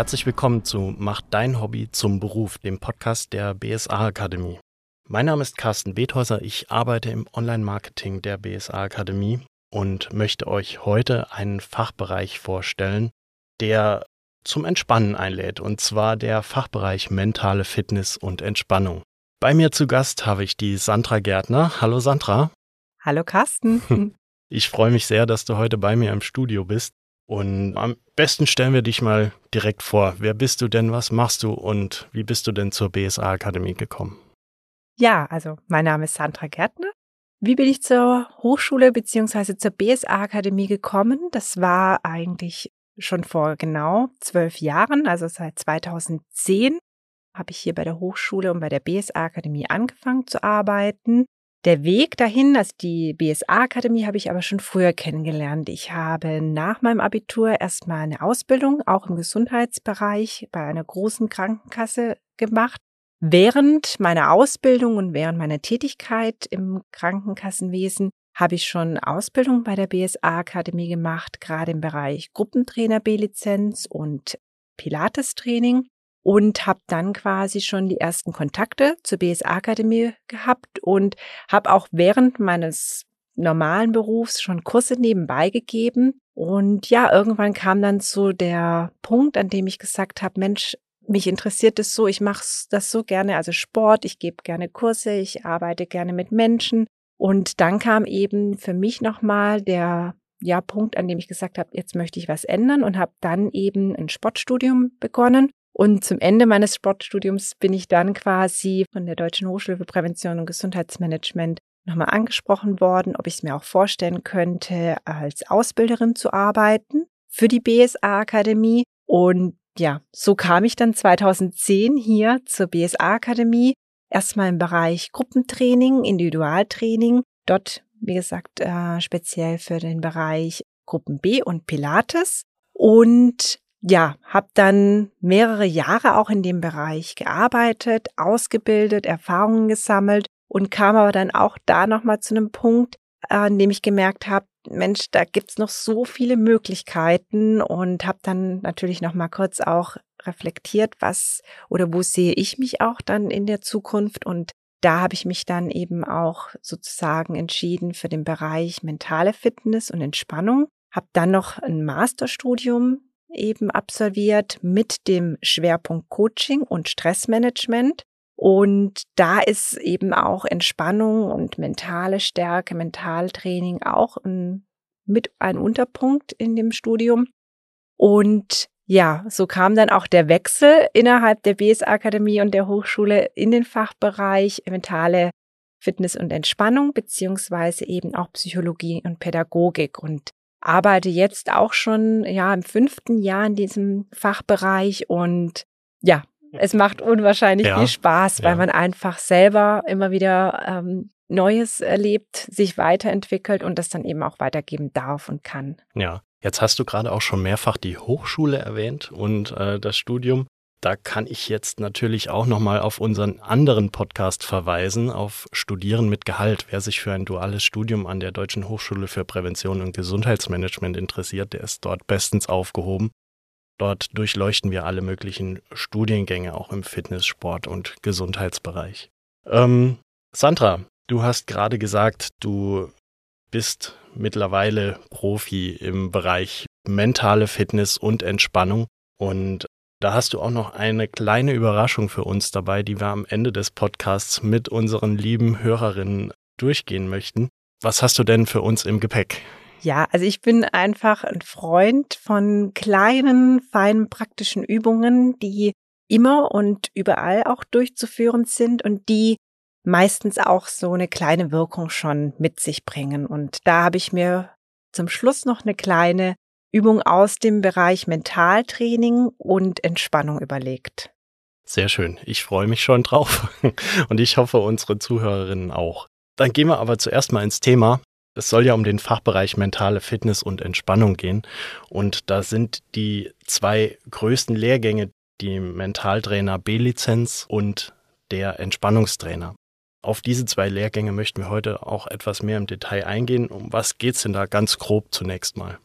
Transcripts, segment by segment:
Herzlich willkommen zu Mach dein Hobby zum Beruf, dem Podcast der BSA Akademie. Mein Name ist Carsten Bethäuser, ich arbeite im Online-Marketing der BSA Akademie und möchte euch heute einen Fachbereich vorstellen, der zum Entspannen einlädt, und zwar der Fachbereich mentale Fitness und Entspannung. Bei mir zu Gast habe ich die Sandra Gärtner. Hallo Sandra. Hallo Carsten. Ich freue mich sehr, dass du heute bei mir im Studio bist. Und am besten stellen wir dich mal direkt vor. Wer bist du denn? Was machst du? Und wie bist du denn zur BSA Akademie gekommen? Ja, also mein Name ist Sandra Gärtner. Wie bin ich zur Hochschule bzw. zur BSA Akademie gekommen? Das war eigentlich schon vor genau zwölf Jahren, also seit 2010 habe ich hier bei der Hochschule und bei der BSA Akademie angefangen zu arbeiten. Der Weg dahin, also die BSA-Akademie, habe ich aber schon früher kennengelernt. Ich habe nach meinem Abitur erstmal eine Ausbildung, auch im Gesundheitsbereich, bei einer großen Krankenkasse gemacht. Während meiner Ausbildung und während meiner Tätigkeit im Krankenkassenwesen habe ich schon Ausbildung bei der BSA-Akademie gemacht, gerade im Bereich Gruppentrainer B-Lizenz und Pilates-Training und habe dann quasi schon die ersten Kontakte zur BSA-Akademie gehabt und habe auch während meines normalen Berufs schon Kurse nebenbei gegeben. Und ja, irgendwann kam dann so der Punkt, an dem ich gesagt habe, Mensch, mich interessiert es so, ich mache das so gerne, also Sport, ich gebe gerne Kurse, ich arbeite gerne mit Menschen. Und dann kam eben für mich nochmal der ja, Punkt, an dem ich gesagt habe, jetzt möchte ich was ändern und habe dann eben ein Sportstudium begonnen und zum Ende meines Sportstudiums bin ich dann quasi von der Deutschen Hochschule für Prävention und Gesundheitsmanagement nochmal angesprochen worden, ob ich es mir auch vorstellen könnte, als Ausbilderin zu arbeiten für die BSA Akademie. Und ja, so kam ich dann 2010 hier zur BSA Akademie. Erstmal im Bereich Gruppentraining, Individualtraining. Dort, wie gesagt, äh, speziell für den Bereich Gruppen B und Pilates. Und ja, habe dann mehrere Jahre auch in dem Bereich gearbeitet, ausgebildet, Erfahrungen gesammelt und kam aber dann auch da nochmal zu einem Punkt, an dem ich gemerkt habe, Mensch, da gibt's noch so viele Möglichkeiten und habe dann natürlich nochmal kurz auch reflektiert, was oder wo sehe ich mich auch dann in der Zukunft? Und da habe ich mich dann eben auch sozusagen entschieden für den Bereich mentale Fitness und Entspannung, habe dann noch ein Masterstudium eben absolviert mit dem Schwerpunkt Coaching und Stressmanagement. Und da ist eben auch Entspannung und mentale Stärke, Mentaltraining auch ein, mit ein Unterpunkt in dem Studium. Und ja, so kam dann auch der Wechsel innerhalb der BS-Akademie und der Hochschule in den Fachbereich mentale Fitness und Entspannung, beziehungsweise eben auch Psychologie und Pädagogik. Und arbeite jetzt auch schon ja im fünften Jahr in diesem Fachbereich und ja, es macht unwahrscheinlich ja, viel Spaß, weil ja. man einfach selber immer wieder ähm, Neues erlebt, sich weiterentwickelt und das dann eben auch weitergeben darf und kann. Ja, jetzt hast du gerade auch schon mehrfach die Hochschule erwähnt und äh, das Studium. Da kann ich jetzt natürlich auch nochmal auf unseren anderen Podcast verweisen, auf Studieren mit Gehalt. Wer sich für ein duales Studium an der Deutschen Hochschule für Prävention und Gesundheitsmanagement interessiert, der ist dort bestens aufgehoben. Dort durchleuchten wir alle möglichen Studiengänge, auch im Fitness-, Sport- und Gesundheitsbereich. Ähm, Sandra, du hast gerade gesagt, du bist mittlerweile Profi im Bereich mentale Fitness und Entspannung. Und da hast du auch noch eine kleine Überraschung für uns dabei, die wir am Ende des Podcasts mit unseren lieben Hörerinnen durchgehen möchten. Was hast du denn für uns im Gepäck? Ja, also ich bin einfach ein Freund von kleinen, feinen, praktischen Übungen, die immer und überall auch durchzuführen sind und die meistens auch so eine kleine Wirkung schon mit sich bringen. Und da habe ich mir zum Schluss noch eine kleine Übung aus dem Bereich Mentaltraining und Entspannung überlegt. Sehr schön. Ich freue mich schon drauf und ich hoffe unsere Zuhörerinnen auch. Dann gehen wir aber zuerst mal ins Thema. Es soll ja um den Fachbereich mentale Fitness und Entspannung gehen. Und da sind die zwei größten Lehrgänge die Mentaltrainer B-Lizenz und der Entspannungstrainer. Auf diese zwei Lehrgänge möchten wir heute auch etwas mehr im Detail eingehen. Um was geht es denn da ganz grob zunächst mal?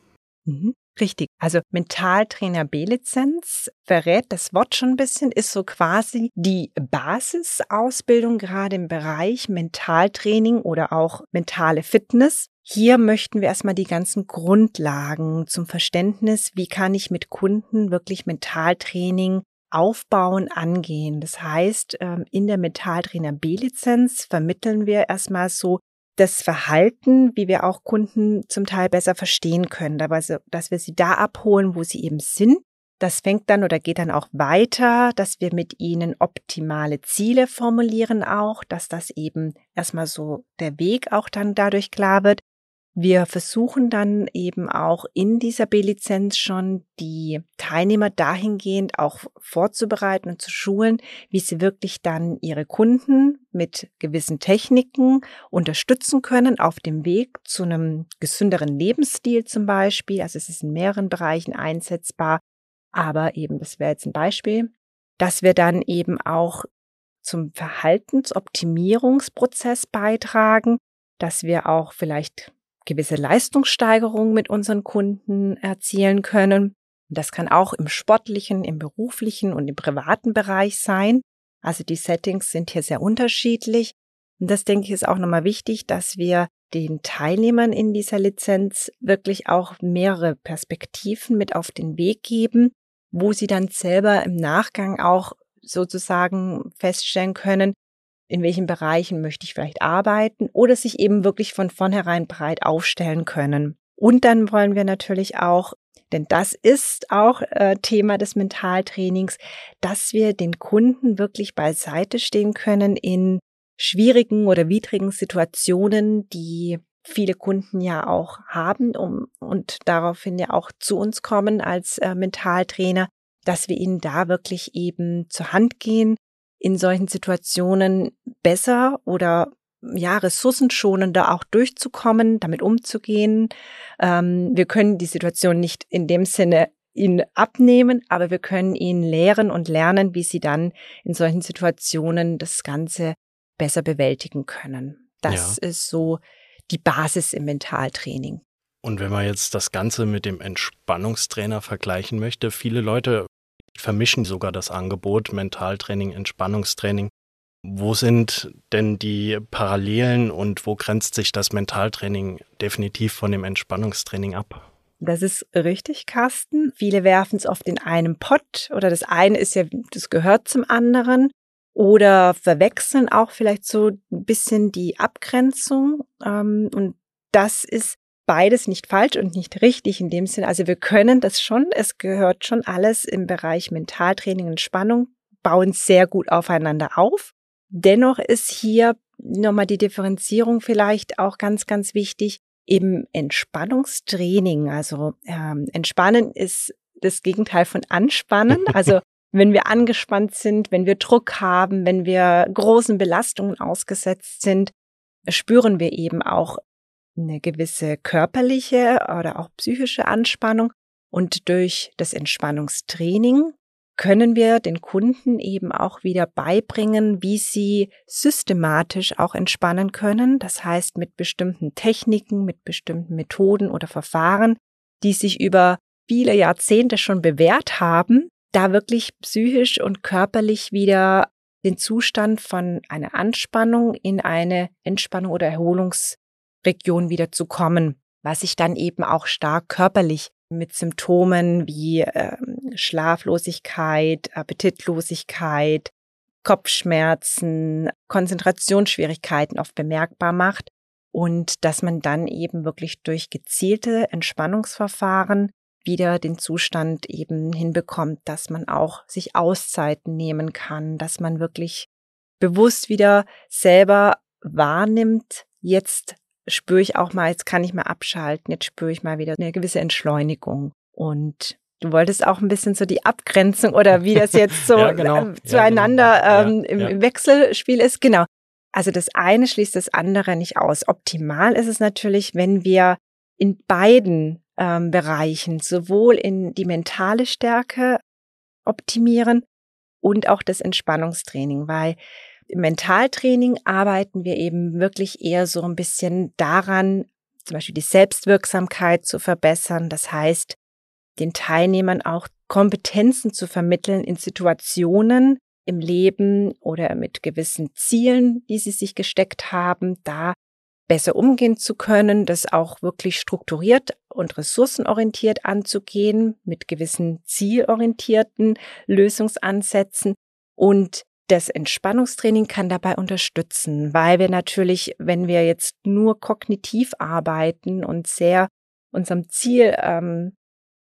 Mhm. Richtig. Also Mentaltrainer B-Lizenz verrät das Wort schon ein bisschen, ist so quasi die Basisausbildung gerade im Bereich Mentaltraining oder auch mentale Fitness. Hier möchten wir erstmal die ganzen Grundlagen zum Verständnis, wie kann ich mit Kunden wirklich Mentaltraining aufbauen, angehen. Das heißt, ähm, in der Mentaltrainer B-Lizenz vermitteln wir erstmal so das Verhalten, wie wir auch Kunden zum Teil besser verstehen können, dass wir sie da abholen, wo sie eben sind. Das fängt dann oder geht dann auch weiter, dass wir mit ihnen optimale Ziele formulieren auch, dass das eben erstmal so der Weg auch dann dadurch klar wird. Wir versuchen dann eben auch in dieser B-Lizenz schon die Teilnehmer dahingehend auch vorzubereiten und zu schulen, wie sie wirklich dann ihre Kunden mit gewissen Techniken unterstützen können auf dem Weg zu einem gesünderen Lebensstil zum Beispiel. Also es ist in mehreren Bereichen einsetzbar, aber eben, das wäre jetzt ein Beispiel, dass wir dann eben auch zum Verhaltensoptimierungsprozess beitragen, dass wir auch vielleicht gewisse Leistungssteigerung mit unseren Kunden erzielen können. Das kann auch im sportlichen, im beruflichen und im privaten Bereich sein. Also die Settings sind hier sehr unterschiedlich. Und das denke ich ist auch nochmal wichtig, dass wir den Teilnehmern in dieser Lizenz wirklich auch mehrere Perspektiven mit auf den Weg geben, wo sie dann selber im Nachgang auch sozusagen feststellen können, in welchen Bereichen möchte ich vielleicht arbeiten oder sich eben wirklich von vornherein breit aufstellen können. Und dann wollen wir natürlich auch, denn das ist auch äh, Thema des Mentaltrainings, dass wir den Kunden wirklich beiseite stehen können in schwierigen oder widrigen Situationen, die viele Kunden ja auch haben um, und daraufhin ja auch zu uns kommen als äh, Mentaltrainer, dass wir ihnen da wirklich eben zur Hand gehen, in solchen Situationen besser oder ja, ressourcenschonender auch durchzukommen, damit umzugehen. Ähm, wir können die Situation nicht in dem Sinne ihnen abnehmen, aber wir können ihnen lehren und lernen, wie sie dann in solchen Situationen das Ganze besser bewältigen können. Das ja. ist so die Basis im Mentaltraining. Und wenn man jetzt das Ganze mit dem Entspannungstrainer vergleichen möchte, viele Leute vermischen sogar das Angebot Mentaltraining, Entspannungstraining. Wo sind denn die Parallelen und wo grenzt sich das Mentaltraining definitiv von dem Entspannungstraining ab? Das ist richtig, Carsten. Viele werfen es oft in einem Pott oder das eine ist ja, das gehört zum anderen oder verwechseln auch vielleicht so ein bisschen die Abgrenzung. Ähm, und das ist beides nicht falsch und nicht richtig in dem Sinn. Also wir können das schon, es gehört schon alles im Bereich Mentaltraining und Spannung, bauen sehr gut aufeinander auf. Dennoch ist hier nochmal die Differenzierung vielleicht auch ganz, ganz wichtig. Eben Entspannungstraining, also ähm, Entspannen ist das Gegenteil von Anspannen. Also wenn wir angespannt sind, wenn wir Druck haben, wenn wir großen Belastungen ausgesetzt sind, spüren wir eben auch eine gewisse körperliche oder auch psychische Anspannung. Und durch das Entspannungstraining können wir den Kunden eben auch wieder beibringen, wie sie systematisch auch entspannen können. Das heißt mit bestimmten Techniken, mit bestimmten Methoden oder Verfahren, die sich über viele Jahrzehnte schon bewährt haben, da wirklich psychisch und körperlich wieder den Zustand von einer Anspannung in eine Entspannung oder Erholungs Region wieder zu kommen, was sich dann eben auch stark körperlich mit Symptomen wie äh, Schlaflosigkeit, Appetitlosigkeit, Kopfschmerzen, Konzentrationsschwierigkeiten oft bemerkbar macht und dass man dann eben wirklich durch gezielte Entspannungsverfahren wieder den Zustand eben hinbekommt, dass man auch sich Auszeiten nehmen kann, dass man wirklich bewusst wieder selber wahrnimmt, jetzt spüre ich auch mal, jetzt kann ich mal abschalten, jetzt spüre ich mal wieder eine gewisse Entschleunigung. Und du wolltest auch ein bisschen so die Abgrenzung oder wie das jetzt so ja, genau. zueinander ja, genau. ähm, im, ja. im Wechselspiel ist. Genau. Also das eine schließt das andere nicht aus. Optimal ist es natürlich, wenn wir in beiden ähm, Bereichen sowohl in die mentale Stärke optimieren und auch das Entspannungstraining, weil im Mentaltraining arbeiten wir eben wirklich eher so ein bisschen daran, zum Beispiel die Selbstwirksamkeit zu verbessern. Das heißt, den Teilnehmern auch Kompetenzen zu vermitteln in Situationen im Leben oder mit gewissen Zielen, die sie sich gesteckt haben, da besser umgehen zu können, das auch wirklich strukturiert und ressourcenorientiert anzugehen, mit gewissen zielorientierten Lösungsansätzen. Und das Entspannungstraining kann dabei unterstützen, weil wir natürlich, wenn wir jetzt nur kognitiv arbeiten und sehr unserem Ziel ähm,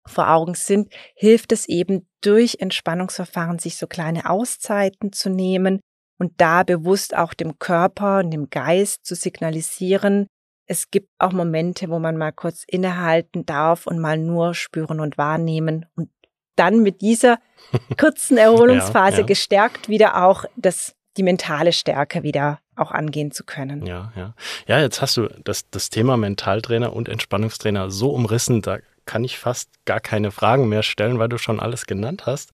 vor Augen sind, hilft es eben durch Entspannungsverfahren, sich so kleine Auszeiten zu nehmen und da bewusst auch dem Körper und dem Geist zu signalisieren, es gibt auch Momente, wo man mal kurz innehalten darf und mal nur spüren und wahrnehmen und dann mit dieser kurzen Erholungsphase ja, ja. gestärkt wieder auch das, die mentale Stärke wieder auch angehen zu können. Ja, ja. Ja, jetzt hast du das, das Thema Mentaltrainer und Entspannungstrainer so umrissen, da kann ich fast gar keine Fragen mehr stellen, weil du schon alles genannt hast.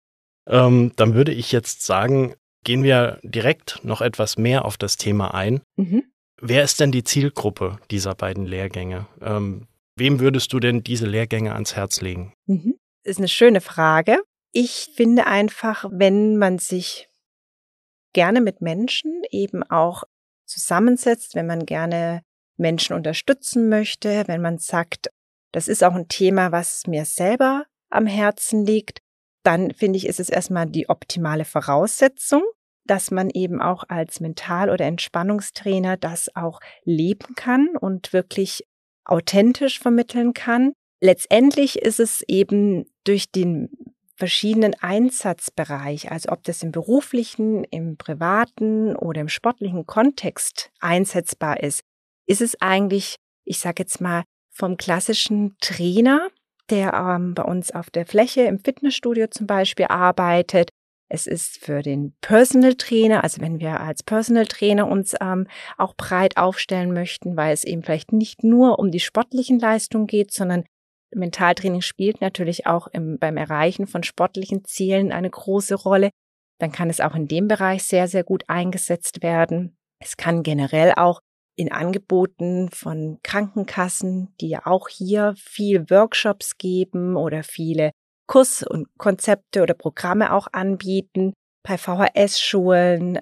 Ähm, dann würde ich jetzt sagen, gehen wir direkt noch etwas mehr auf das Thema ein. Mhm. Wer ist denn die Zielgruppe dieser beiden Lehrgänge? Ähm, wem würdest du denn diese Lehrgänge ans Herz legen? Mhm. Ist eine schöne Frage. Ich finde einfach, wenn man sich gerne mit Menschen eben auch zusammensetzt, wenn man gerne Menschen unterstützen möchte, wenn man sagt, das ist auch ein Thema, was mir selber am Herzen liegt, dann finde ich, ist es erstmal die optimale Voraussetzung, dass man eben auch als Mental- oder Entspannungstrainer das auch leben kann und wirklich authentisch vermitteln kann. Letztendlich ist es eben durch den verschiedenen Einsatzbereich, also ob das im beruflichen, im privaten oder im sportlichen Kontext einsetzbar ist, ist es eigentlich, ich sage jetzt mal, vom klassischen Trainer, der ähm, bei uns auf der Fläche im Fitnessstudio zum Beispiel arbeitet. Es ist für den Personal Trainer, also wenn wir als Personal Trainer uns ähm, auch breit aufstellen möchten, weil es eben vielleicht nicht nur um die sportlichen Leistungen geht, sondern Mentaltraining spielt natürlich auch im, beim Erreichen von sportlichen Zielen eine große Rolle. Dann kann es auch in dem Bereich sehr, sehr gut eingesetzt werden. Es kann generell auch in Angeboten von Krankenkassen, die ja auch hier viel Workshops geben oder viele Kurs- und Konzepte oder Programme auch anbieten, bei VHS-Schulen.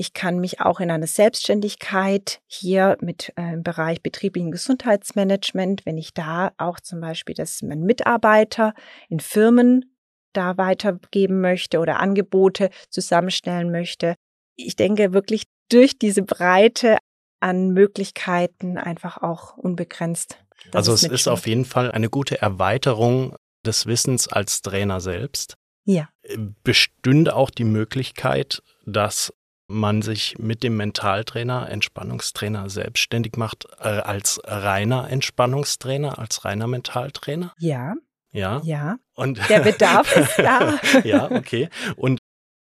Ich kann mich auch in einer Selbstständigkeit hier mit äh, im Bereich betrieblichen Gesundheitsmanagement, wenn ich da auch zum Beispiel, dass mein Mitarbeiter in Firmen da weitergeben möchte oder Angebote zusammenstellen möchte. Ich denke wirklich durch diese Breite an Möglichkeiten einfach auch unbegrenzt. Also es ist auf jeden Fall eine gute Erweiterung des Wissens als Trainer selbst. Ja. Bestünde auch die Möglichkeit, dass man sich mit dem Mentaltrainer, Entspannungstrainer selbstständig macht, äh, als reiner Entspannungstrainer, als reiner Mentaltrainer? Ja. Ja. Ja. Und der Bedarf ist da. ja, okay. Und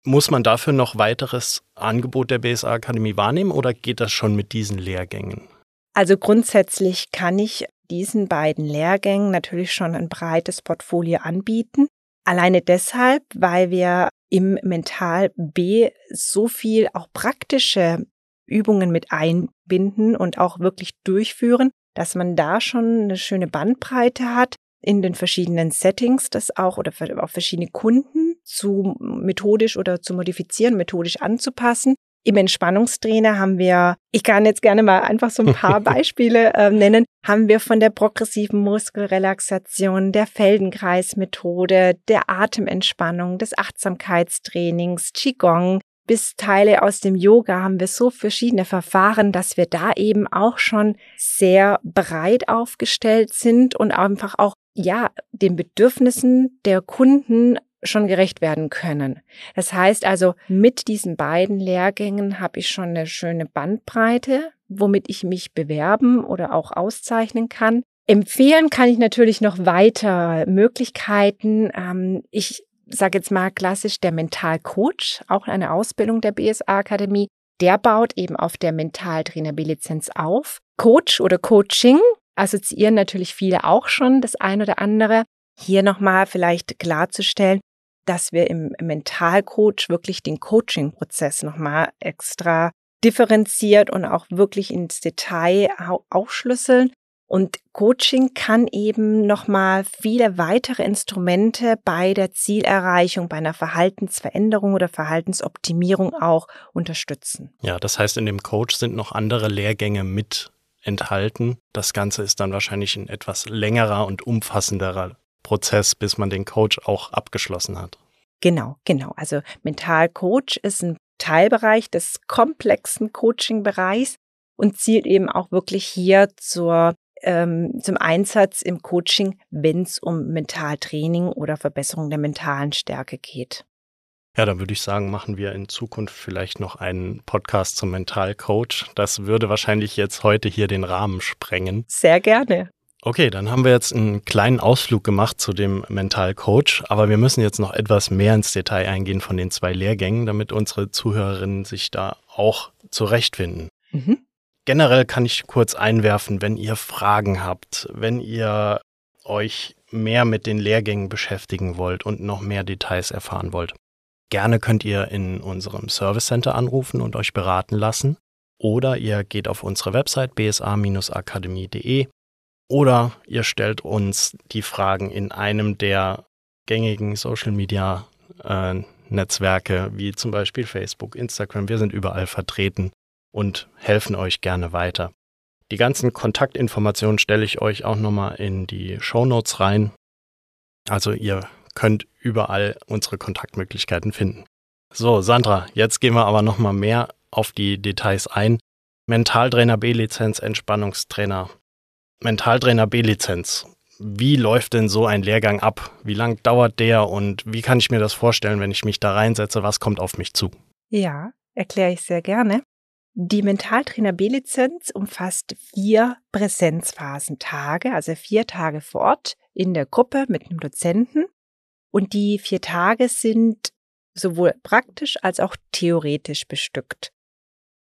muss man dafür noch weiteres Angebot der BSA Akademie wahrnehmen oder geht das schon mit diesen Lehrgängen? Also grundsätzlich kann ich diesen beiden Lehrgängen natürlich schon ein breites Portfolio anbieten. Alleine deshalb, weil wir im Mental B so viel auch praktische Übungen mit einbinden und auch wirklich durchführen, dass man da schon eine schöne Bandbreite hat in den verschiedenen Settings, das auch oder auf verschiedene Kunden zu methodisch oder zu modifizieren, methodisch anzupassen. Im Entspannungstrainer haben wir, ich kann jetzt gerne mal einfach so ein paar Beispiele äh, nennen, haben wir von der progressiven Muskelrelaxation, der Feldenkreismethode, der Atementspannung, des Achtsamkeitstrainings, Qigong, bis Teile aus dem Yoga haben wir so verschiedene Verfahren, dass wir da eben auch schon sehr breit aufgestellt sind und einfach auch ja, den Bedürfnissen der Kunden schon gerecht werden können. Das heißt also, mit diesen beiden Lehrgängen habe ich schon eine schöne Bandbreite, womit ich mich bewerben oder auch auszeichnen kann. Empfehlen kann ich natürlich noch weiter Möglichkeiten. Ähm, ich sage jetzt mal klassisch der Mentalcoach, auch eine Ausbildung der BSA Akademie. Der baut eben auf der Mentaltrainer B-Lizenz auf. Coach oder Coaching assoziieren natürlich viele auch schon das ein oder andere. Hier nochmal vielleicht klarzustellen, dass wir im Mentalcoach wirklich den Coaching-Prozess nochmal extra differenziert und auch wirklich ins Detail aufschlüsseln. Und Coaching kann eben nochmal viele weitere Instrumente bei der Zielerreichung, bei einer Verhaltensveränderung oder Verhaltensoptimierung auch unterstützen. Ja, das heißt, in dem Coach sind noch andere Lehrgänge mit enthalten. Das Ganze ist dann wahrscheinlich ein etwas längerer und umfassenderer Prozess, bis man den Coach auch abgeschlossen hat. Genau, genau. Also Mentalcoach ist ein Teilbereich des komplexen Coaching-Bereichs und zielt eben auch wirklich hier zur ähm, zum Einsatz im Coaching, wenn es um Mentaltraining oder Verbesserung der mentalen Stärke geht. Ja, dann würde ich sagen, machen wir in Zukunft vielleicht noch einen Podcast zum Mentalcoach. Das würde wahrscheinlich jetzt heute hier den Rahmen sprengen. Sehr gerne. Okay, dann haben wir jetzt einen kleinen Ausflug gemacht zu dem Mentalcoach, aber wir müssen jetzt noch etwas mehr ins Detail eingehen von den zwei Lehrgängen, damit unsere Zuhörerinnen sich da auch zurechtfinden. Mhm. Generell kann ich kurz einwerfen, wenn ihr Fragen habt, wenn ihr euch mehr mit den Lehrgängen beschäftigen wollt und noch mehr Details erfahren wollt. Gerne könnt ihr in unserem Service Center anrufen und euch beraten lassen. Oder ihr geht auf unsere Website bsa-akademie.de oder ihr stellt uns die Fragen in einem der gängigen Social Media äh, Netzwerke, wie zum Beispiel Facebook, Instagram. Wir sind überall vertreten und helfen euch gerne weiter. Die ganzen Kontaktinformationen stelle ich euch auch nochmal in die Show Notes rein. Also ihr könnt überall unsere Kontaktmöglichkeiten finden. So, Sandra, jetzt gehen wir aber nochmal mehr auf die Details ein. Mentaltrainer B-Lizenz, Entspannungstrainer. Mentaltrainer B-Lizenz. Wie läuft denn so ein Lehrgang ab? Wie lang dauert der und wie kann ich mir das vorstellen, wenn ich mich da reinsetze? Was kommt auf mich zu? Ja, erkläre ich sehr gerne. Die Mentaltrainer B-Lizenz umfasst vier Präsenzphasentage, also vier Tage vor Ort in der Gruppe mit einem Dozenten. Und die vier Tage sind sowohl praktisch als auch theoretisch bestückt.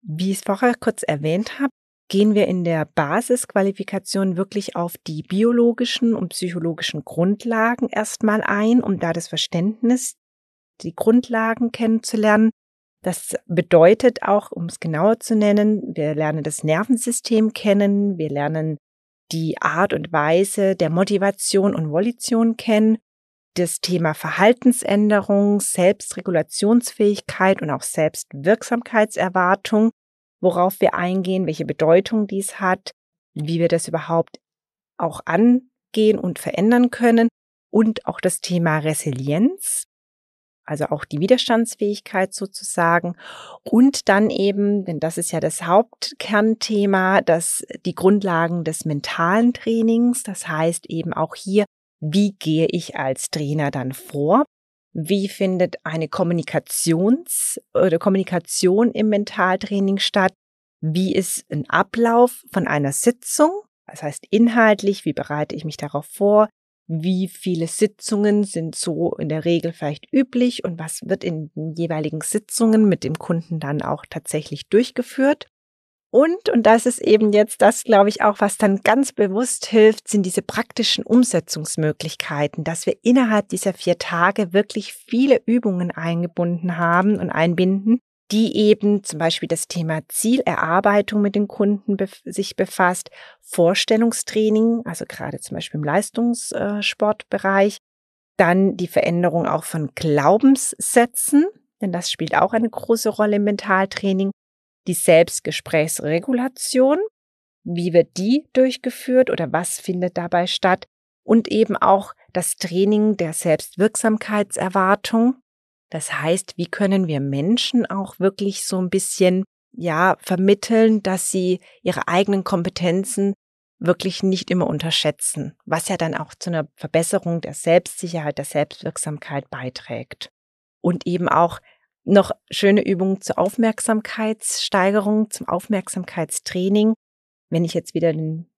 Wie ich es vorher kurz erwähnt habe, gehen wir in der Basisqualifikation wirklich auf die biologischen und psychologischen Grundlagen erstmal ein, um da das Verständnis, die Grundlagen kennenzulernen. Das bedeutet auch, um es genauer zu nennen, wir lernen das Nervensystem kennen, wir lernen die Art und Weise der Motivation und Volition kennen, das Thema Verhaltensänderung, Selbstregulationsfähigkeit und auch Selbstwirksamkeitserwartung, worauf wir eingehen, welche Bedeutung dies hat, wie wir das überhaupt auch angehen und verändern können und auch das Thema Resilienz, also auch die Widerstandsfähigkeit sozusagen. Und dann eben, denn das ist ja das Hauptkernthema, dass die Grundlagen des mentalen Trainings, das heißt eben auch hier, wie gehe ich als Trainer dann vor? Wie findet eine Kommunikations- oder Kommunikation im Mentaltraining statt? Wie ist ein Ablauf von einer Sitzung? Das heißt inhaltlich, wie bereite ich mich darauf vor? wie viele Sitzungen sind so in der Regel vielleicht üblich und was wird in den jeweiligen Sitzungen mit dem Kunden dann auch tatsächlich durchgeführt. Und, und das ist eben jetzt das, glaube ich, auch, was dann ganz bewusst hilft, sind diese praktischen Umsetzungsmöglichkeiten, dass wir innerhalb dieser vier Tage wirklich viele Übungen eingebunden haben und einbinden, die eben zum Beispiel das Thema Zielerarbeitung mit den Kunden bef sich befasst, Vorstellungstraining, also gerade zum Beispiel im Leistungssportbereich, dann die Veränderung auch von Glaubenssätzen, denn das spielt auch eine große Rolle im Mentaltraining, die Selbstgesprächsregulation, wie wird die durchgeführt oder was findet dabei statt und eben auch das Training der Selbstwirksamkeitserwartung, das heißt, wie können wir Menschen auch wirklich so ein bisschen, ja, vermitteln, dass sie ihre eigenen Kompetenzen wirklich nicht immer unterschätzen, was ja dann auch zu einer Verbesserung der Selbstsicherheit, der Selbstwirksamkeit beiträgt. Und eben auch noch schöne Übungen zur Aufmerksamkeitssteigerung, zum Aufmerksamkeitstraining, wenn ich jetzt wieder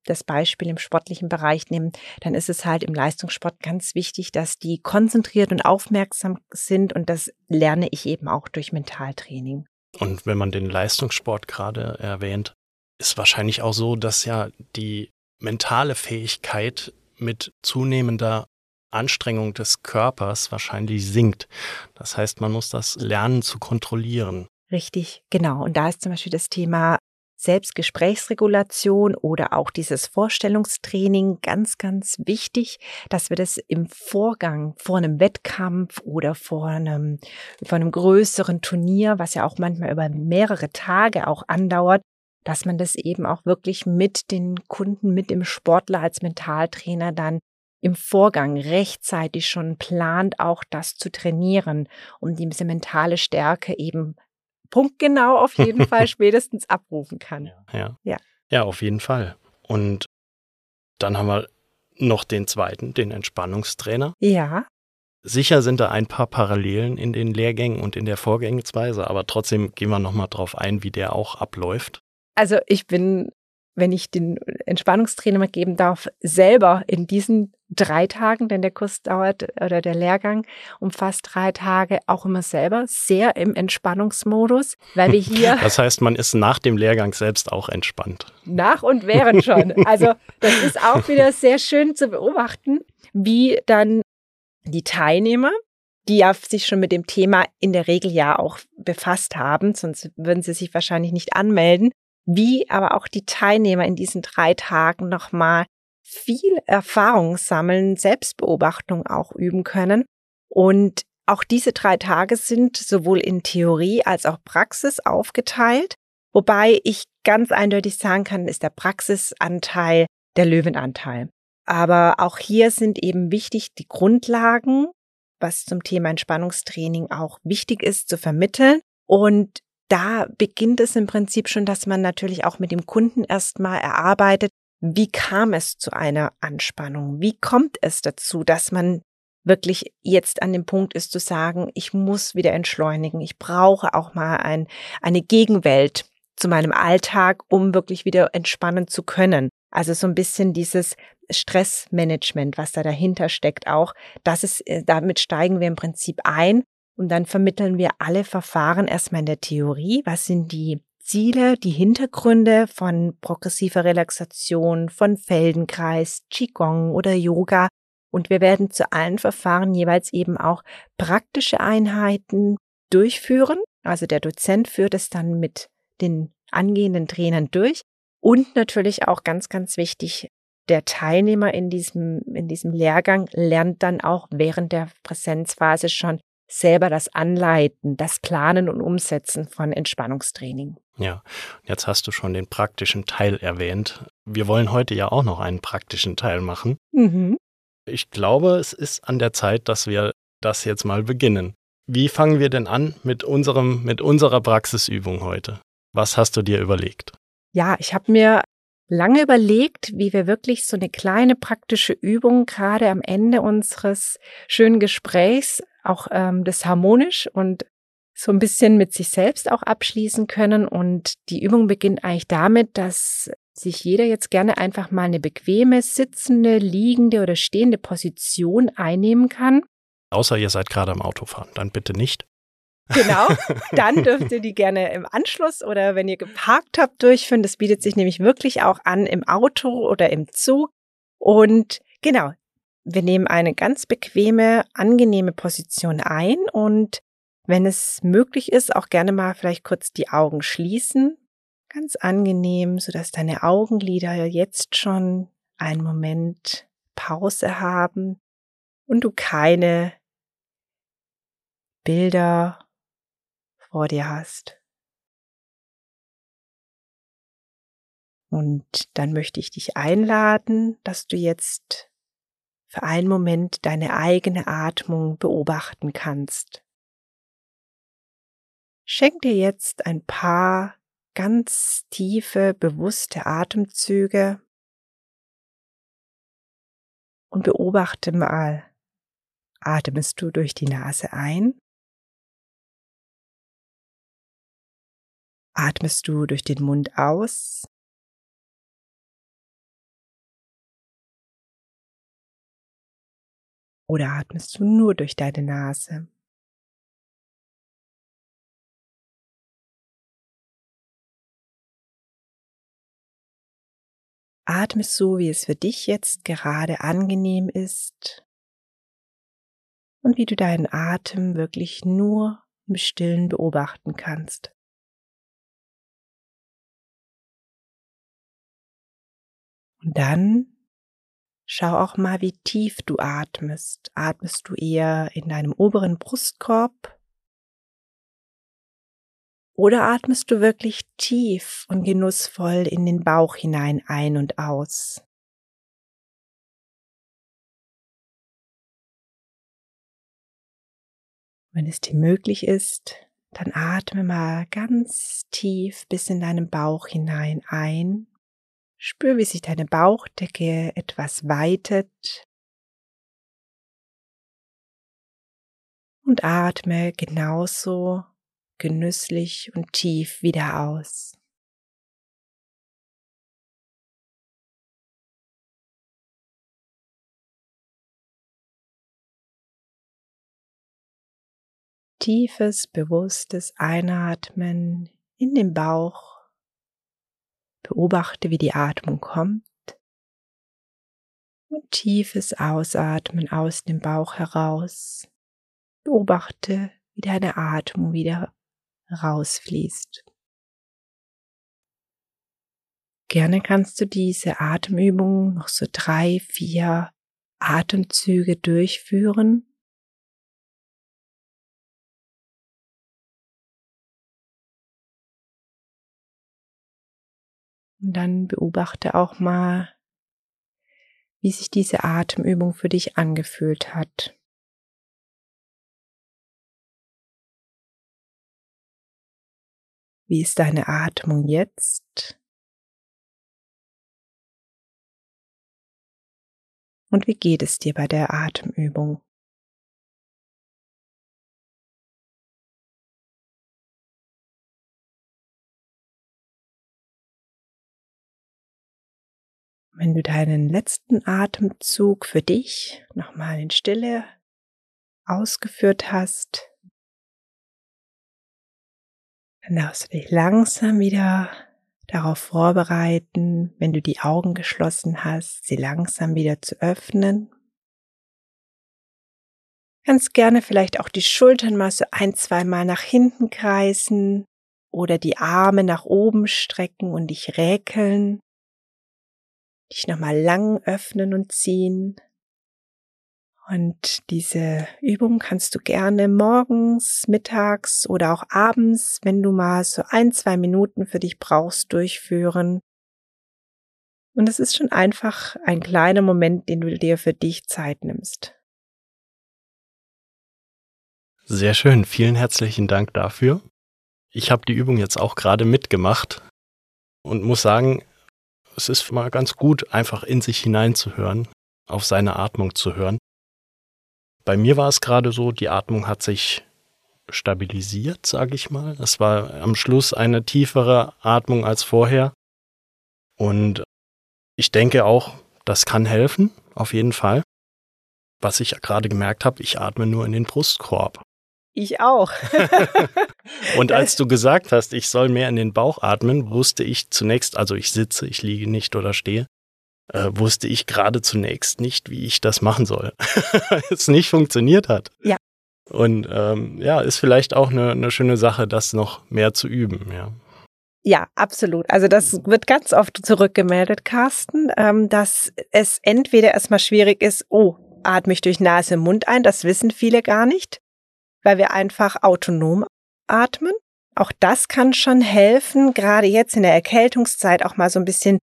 das Beispiel im sportlichen Bereich nehme, dann ist es halt im Leistungssport ganz wichtig, dass die konzentriert und aufmerksam sind und das lerne ich eben auch durch Mentaltraining. Und wenn man den Leistungssport gerade erwähnt, ist wahrscheinlich auch so, dass ja die mentale Fähigkeit mit zunehmender Anstrengung des Körpers wahrscheinlich sinkt. Das heißt, man muss das lernen zu kontrollieren. Richtig, genau. Und da ist zum Beispiel das Thema Selbstgesprächsregulation oder auch dieses Vorstellungstraining ganz, ganz wichtig, dass wir das im Vorgang vor einem Wettkampf oder vor einem, vor einem größeren Turnier, was ja auch manchmal über mehrere Tage auch andauert, dass man das eben auch wirklich mit den Kunden, mit dem Sportler als Mentaltrainer dann im Vorgang rechtzeitig schon plant, auch das zu trainieren, um diese mentale Stärke eben punktgenau auf jeden Fall spätestens abrufen kann. Ja, ja. ja. Ja, auf jeden Fall. Und dann haben wir noch den zweiten, den Entspannungstrainer. Ja. Sicher sind da ein paar Parallelen in den Lehrgängen und in der Vorgehensweise, aber trotzdem gehen wir nochmal drauf ein, wie der auch abläuft. Also ich bin wenn ich den Entspannungstrainer mal geben darf, selber in diesen drei Tagen, denn der Kurs dauert oder der Lehrgang umfasst drei Tage, auch immer selber sehr im Entspannungsmodus, weil wir hier. Das heißt, man ist nach dem Lehrgang selbst auch entspannt. Nach und während schon. Also das ist auch wieder sehr schön zu beobachten, wie dann die Teilnehmer, die ja sich schon mit dem Thema in der Regel ja auch befasst haben, sonst würden sie sich wahrscheinlich nicht anmelden, wie aber auch die Teilnehmer in diesen drei Tagen nochmal viel Erfahrung sammeln, Selbstbeobachtung auch üben können. Und auch diese drei Tage sind sowohl in Theorie als auch Praxis aufgeteilt, wobei ich ganz eindeutig sagen kann, ist der Praxisanteil der Löwenanteil. Aber auch hier sind eben wichtig die Grundlagen, was zum Thema Entspannungstraining auch wichtig ist zu vermitteln. Und da beginnt es im Prinzip schon, dass man natürlich auch mit dem Kunden erstmal erarbeitet, wie kam es zu einer Anspannung? Wie kommt es dazu, dass man wirklich jetzt an dem Punkt ist zu sagen, ich muss wieder entschleunigen, ich brauche auch mal ein, eine Gegenwelt zu meinem Alltag, um wirklich wieder entspannen zu können. Also so ein bisschen dieses Stressmanagement, was da dahinter steckt auch, das ist, äh, damit steigen wir im Prinzip ein und dann vermitteln wir alle Verfahren erstmal in der Theorie. Was sind die Ziele, die Hintergründe von progressiver Relaxation, von Feldenkreis, Qigong oder Yoga. Und wir werden zu allen Verfahren jeweils eben auch praktische Einheiten durchführen. Also der Dozent führt es dann mit den angehenden Trainern durch. Und natürlich auch ganz, ganz wichtig, der Teilnehmer in diesem, in diesem Lehrgang lernt dann auch während der Präsenzphase schon selber das Anleiten, das Planen und Umsetzen von Entspannungstraining. Ja, jetzt hast du schon den praktischen Teil erwähnt. Wir wollen heute ja auch noch einen praktischen Teil machen. Mhm. Ich glaube, es ist an der Zeit, dass wir das jetzt mal beginnen. Wie fangen wir denn an mit unserem, mit unserer Praxisübung heute? Was hast du dir überlegt? Ja, ich habe mir lange überlegt, wie wir wirklich so eine kleine praktische Übung gerade am Ende unseres schönen Gesprächs auch ähm, das harmonisch und so ein bisschen mit sich selbst auch abschließen können. Und die Übung beginnt eigentlich damit, dass sich jeder jetzt gerne einfach mal eine bequeme, sitzende, liegende oder stehende Position einnehmen kann. Außer ihr seid gerade am Autofahren, dann bitte nicht. Genau, dann dürft ihr die gerne im Anschluss oder wenn ihr geparkt habt durchführen. Das bietet sich nämlich wirklich auch an im Auto oder im Zug. Und genau, wir nehmen eine ganz bequeme, angenehme Position ein und wenn es möglich ist, auch gerne mal vielleicht kurz die Augen schließen. Ganz angenehm, sodass deine Augenlider jetzt schon einen Moment Pause haben und du keine Bilder vor dir hast. Und dann möchte ich dich einladen, dass du jetzt für einen Moment deine eigene Atmung beobachten kannst. Schenk dir jetzt ein paar ganz tiefe, bewusste Atemzüge und beobachte mal, atmest du durch die Nase ein? Atmest du durch den Mund aus? Oder atmest du nur durch deine Nase? Atme so, wie es für dich jetzt gerade angenehm ist und wie du deinen Atem wirklich nur im Stillen beobachten kannst. Und dann schau auch mal, wie tief du atmest. Atmest du eher in deinem oberen Brustkorb? Oder atmest du wirklich tief und genussvoll in den Bauch hinein ein und aus? Wenn es dir möglich ist, dann atme mal ganz tief bis in deinen Bauch hinein ein. Spür, wie sich deine Bauchdecke etwas weitet. Und atme genauso genüsslich und tief wieder aus. tiefes, bewusstes Einatmen in den Bauch. Beobachte, wie die Atmung kommt. Und tiefes Ausatmen aus dem Bauch heraus. Beobachte, wie deine Atmung wieder rausfließt. Gerne kannst du diese Atemübung noch so drei, vier Atemzüge durchführen Und dann beobachte auch mal, wie sich diese Atemübung für dich angefühlt hat. Wie ist deine Atmung jetzt? Und wie geht es dir bei der Atemübung? Wenn du deinen letzten Atemzug für dich nochmal in Stille ausgeführt hast, dann darfst du dich langsam wieder darauf vorbereiten, wenn du die Augen geschlossen hast, sie langsam wieder zu öffnen. Ganz gerne vielleicht auch die Schultern mal so ein, zwei Mal nach hinten kreisen oder die Arme nach oben strecken und dich räkeln dich nochmal lang öffnen und ziehen. Und diese Übung kannst du gerne morgens, mittags oder auch abends, wenn du mal so ein, zwei Minuten für dich brauchst, durchführen. Und es ist schon einfach ein kleiner Moment, den du dir für dich Zeit nimmst. Sehr schön, vielen herzlichen Dank dafür. Ich habe die Übung jetzt auch gerade mitgemacht und muss sagen, es ist mal ganz gut, einfach in sich hineinzuhören, auf seine Atmung zu hören. Bei mir war es gerade so, die Atmung hat sich stabilisiert, sage ich mal. Es war am Schluss eine tiefere Atmung als vorher. Und ich denke auch, das kann helfen, auf jeden Fall. Was ich gerade gemerkt habe, ich atme nur in den Brustkorb. Ich auch. und als du gesagt hast, ich soll mehr in den Bauch atmen, wusste ich zunächst, also ich sitze, ich liege nicht oder stehe, äh, wusste ich gerade zunächst nicht, wie ich das machen soll. es nicht funktioniert hat. Ja. Und ähm, ja, ist vielleicht auch eine, eine schöne Sache, das noch mehr zu üben, ja. Ja, absolut. Also das wird ganz oft zurückgemeldet, Carsten, ähm, dass es entweder erstmal schwierig ist, oh, atme ich durch Nase und Mund ein, das wissen viele gar nicht weil wir einfach autonom atmen. Auch das kann schon helfen, gerade jetzt in der Erkältungszeit auch mal so ein bisschen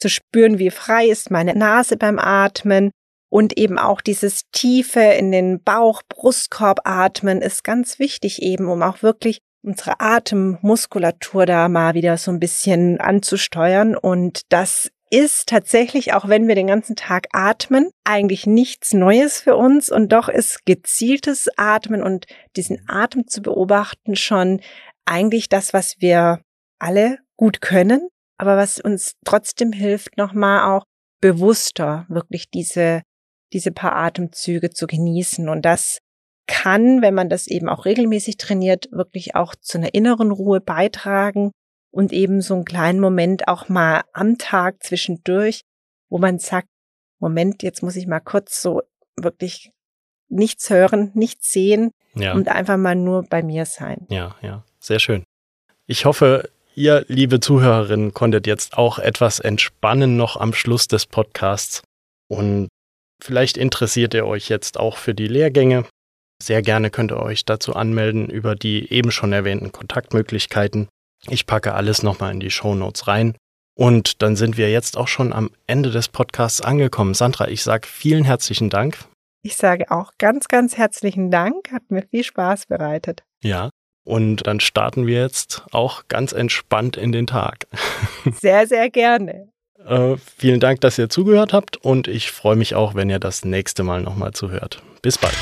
zu spüren, wie frei ist meine Nase beim Atmen. Und eben auch dieses tiefe in den Bauch, Brustkorb atmen ist ganz wichtig eben, um auch wirklich unsere Atemmuskulatur da mal wieder so ein bisschen anzusteuern. Und das ist tatsächlich, auch wenn wir den ganzen Tag atmen, eigentlich nichts Neues für uns. Und doch ist gezieltes Atmen und diesen Atem zu beobachten schon eigentlich das, was wir alle gut können, aber was uns trotzdem hilft, nochmal auch bewusster wirklich diese, diese paar Atemzüge zu genießen. Und das kann, wenn man das eben auch regelmäßig trainiert, wirklich auch zu einer inneren Ruhe beitragen und eben so einen kleinen Moment auch mal am Tag zwischendurch, wo man sagt, Moment, jetzt muss ich mal kurz so wirklich nichts hören, nichts sehen ja. und einfach mal nur bei mir sein. Ja, ja, sehr schön. Ich hoffe, ihr, liebe Zuhörerinnen, konntet jetzt auch etwas entspannen noch am Schluss des Podcasts. Und vielleicht interessiert ihr euch jetzt auch für die Lehrgänge. Sehr gerne könnt ihr euch dazu anmelden über die eben schon erwähnten Kontaktmöglichkeiten. Ich packe alles nochmal in die Show Notes rein. Und dann sind wir jetzt auch schon am Ende des Podcasts angekommen. Sandra, ich sage vielen herzlichen Dank. Ich sage auch ganz, ganz herzlichen Dank. Hat mir viel Spaß bereitet. Ja, und dann starten wir jetzt auch ganz entspannt in den Tag. Sehr, sehr gerne. Äh, vielen Dank, dass ihr zugehört habt und ich freue mich auch, wenn ihr das nächste Mal nochmal zuhört. Bis bald.